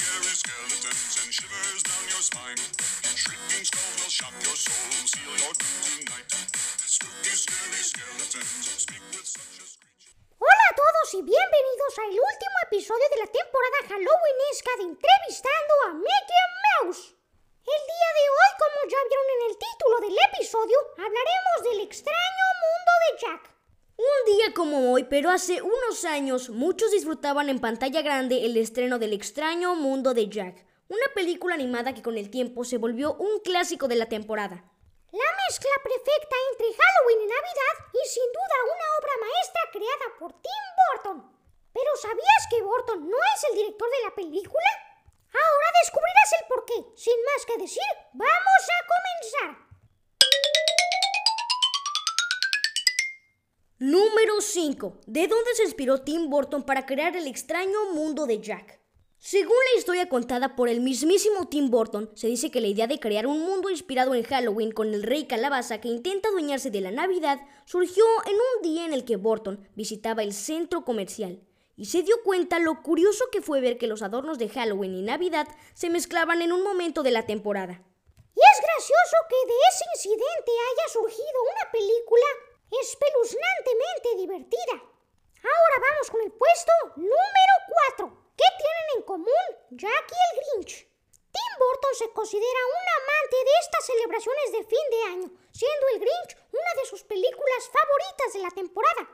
scary skeletons and shivers down your spine. Will your soul, seal your speak with such a. Hola a todos y bienvenidos al último episodio de la temporada Halloweenesca de Entrevistando a Mickey Mouse. El día de hoy, como ya vieron en el título del episodio, hablaremos del extraño mundo de Jack. Un día como hoy, pero hace unos años, muchos disfrutaban en pantalla grande el estreno del extraño mundo de Jack, una película animada que con el tiempo se volvió un clásico de la temporada. La mezcla perfecta entre Halloween y Navidad y sin duda una obra maestra creada por Tim Burton. Pero ¿sabías que Burton no es el director de la película? Ahora descubrirás el porqué. Sin más que decir, vamos a comenzar. Número 5. ¿De dónde se inspiró Tim Burton para crear el extraño mundo de Jack? Según la historia contada por el mismísimo Tim Burton, se dice que la idea de crear un mundo inspirado en Halloween con el rey calabaza que intenta adueñarse de la Navidad surgió en un día en el que Burton visitaba el centro comercial y se dio cuenta lo curioso que fue ver que los adornos de Halloween y Navidad se mezclaban en un momento de la temporada. Y es gracioso que de ese incidente haya surgido una película espeluznantemente divertida. Ahora vamos con el puesto número 4. ¿Qué tienen en común Jack y el Grinch? Tim Burton se considera un amante de estas celebraciones de fin de año, siendo el Grinch una de sus películas favoritas de la temporada.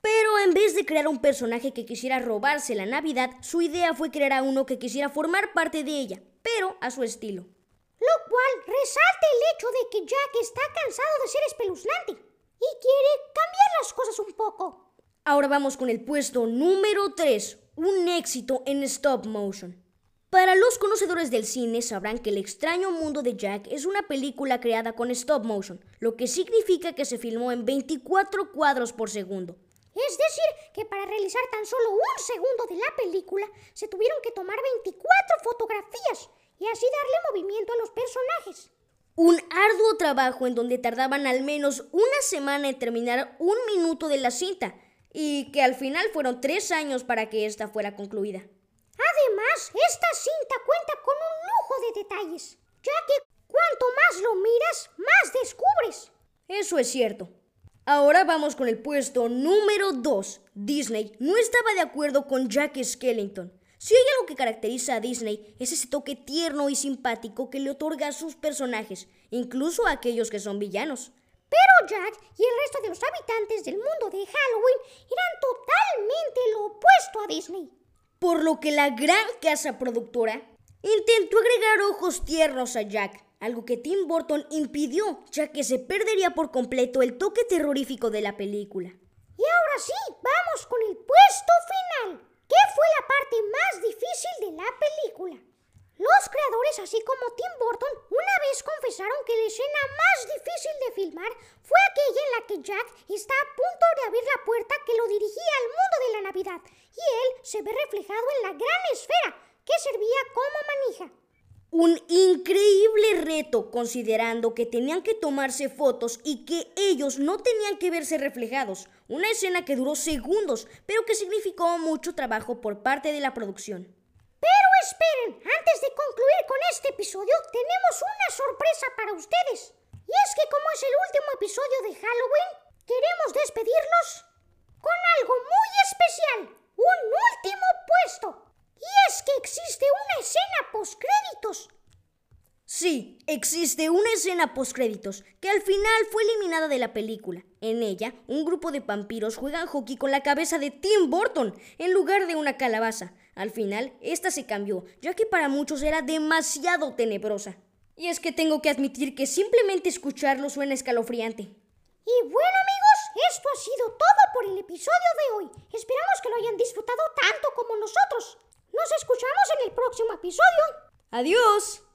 Pero en vez de crear un personaje que quisiera robarse la Navidad, su idea fue crear a uno que quisiera formar parte de ella, pero a su estilo. Lo cual resalta el hecho de que Jack está cansado de ser espeluznante y quiere cambiar las cosas un poco. Ahora vamos con el puesto número 3, un éxito en stop motion. Para los conocedores del cine sabrán que El extraño mundo de Jack es una película creada con stop motion, lo que significa que se filmó en 24 cuadros por segundo. Es decir, que para realizar tan solo un segundo de la película se tuvieron que tomar 24 fotografías y así darle movimiento a los personajes. Un arduo trabajo en donde tardaban al menos una semana en terminar un minuto de la cinta y que al final fueron tres años para que esta fuera concluida. Además, esta cinta cuenta con un lujo de detalles, ya que cuanto más lo miras, más descubres. Eso es cierto. Ahora vamos con el puesto número 2. Disney no estaba de acuerdo con Jack Skellington. Si hay algo que caracteriza a Disney es ese toque tierno y simpático que le otorga a sus personajes, incluso a aquellos que son villanos. Pero Jack y el resto de los habitantes del mundo de Halloween eran totalmente lo opuesto a Disney. Por lo que la gran casa productora intentó agregar ojos tiernos a Jack, algo que Tim Burton impidió, ya que se perdería por completo el toque terrorífico de la película. Y ahora sí, vamos con el puesto final. ¿Qué fue la parte más difícil de la película? Los creadores, así como Tim Burton, una vez confesaron que la escena más difícil de filmar fue aquella en la Jack está a punto de abrir la puerta que lo dirigía al mundo de la Navidad y él se ve reflejado en la gran esfera que servía como manija. Un increíble reto considerando que tenían que tomarse fotos y que ellos no tenían que verse reflejados. Una escena que duró segundos, pero que significó mucho trabajo por parte de la producción. Pero esperen, antes de concluir con este episodio, tenemos una sorpresa para ustedes. Y es que como es el último episodio de Halloween, queremos despedirlos con algo muy especial, un último puesto. Y es que existe una escena postcréditos. Sí, existe una escena postcréditos que al final fue eliminada de la película. En ella, un grupo de vampiros juegan hockey con la cabeza de Tim Burton en lugar de una calabaza. Al final, esta se cambió, ya que para muchos era demasiado tenebrosa. Y es que tengo que admitir que simplemente escucharlo suena escalofriante. Y bueno amigos, esto ha sido todo por el episodio de hoy. Esperamos que lo hayan disfrutado tanto como nosotros. Nos escuchamos en el próximo episodio. ¡Adiós!